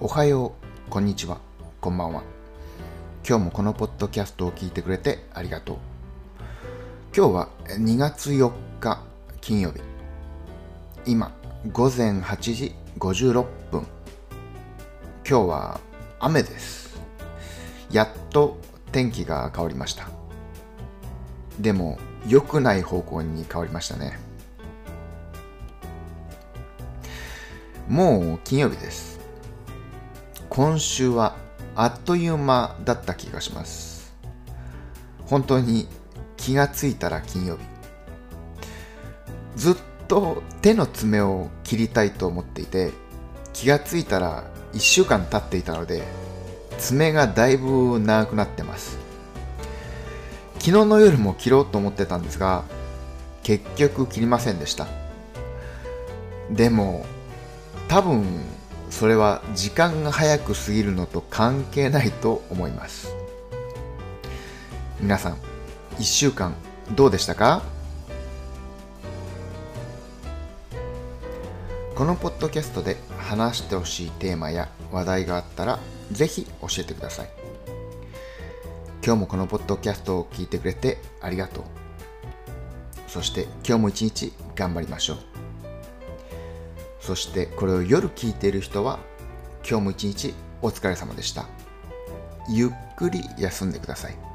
おはよう、こんにちは、こんばんは。今日もこのポッドキャストを聞いてくれてありがとう。今日は2月4日金曜日。今、午前8時56分。今日は雨です。やっと天気が変わりました。でも、良くない方向に変わりましたね。もう金曜日です。今週はあっという間だった気がします。本当に気がついたら金曜日。ずっと手の爪を切りたいと思っていて、気がついたら1週間経っていたので、爪がだいぶ長くなってます。昨日の夜も切ろうと思ってたんですが、結局切りませんでした。でも、多分それは時間が早く過ぎるのと関係ないと思います。皆さん1週間どうでしたか？このポッドキャストで話してほしいテーマや話題があったらぜひ教えてください。今日もこのポッドキャストを聞いてくれてありがとう。そして今日も一日頑張りましょう。そしてこれを夜聞いている人は今日も一日お疲れ様でした。ゆっくり休んでください。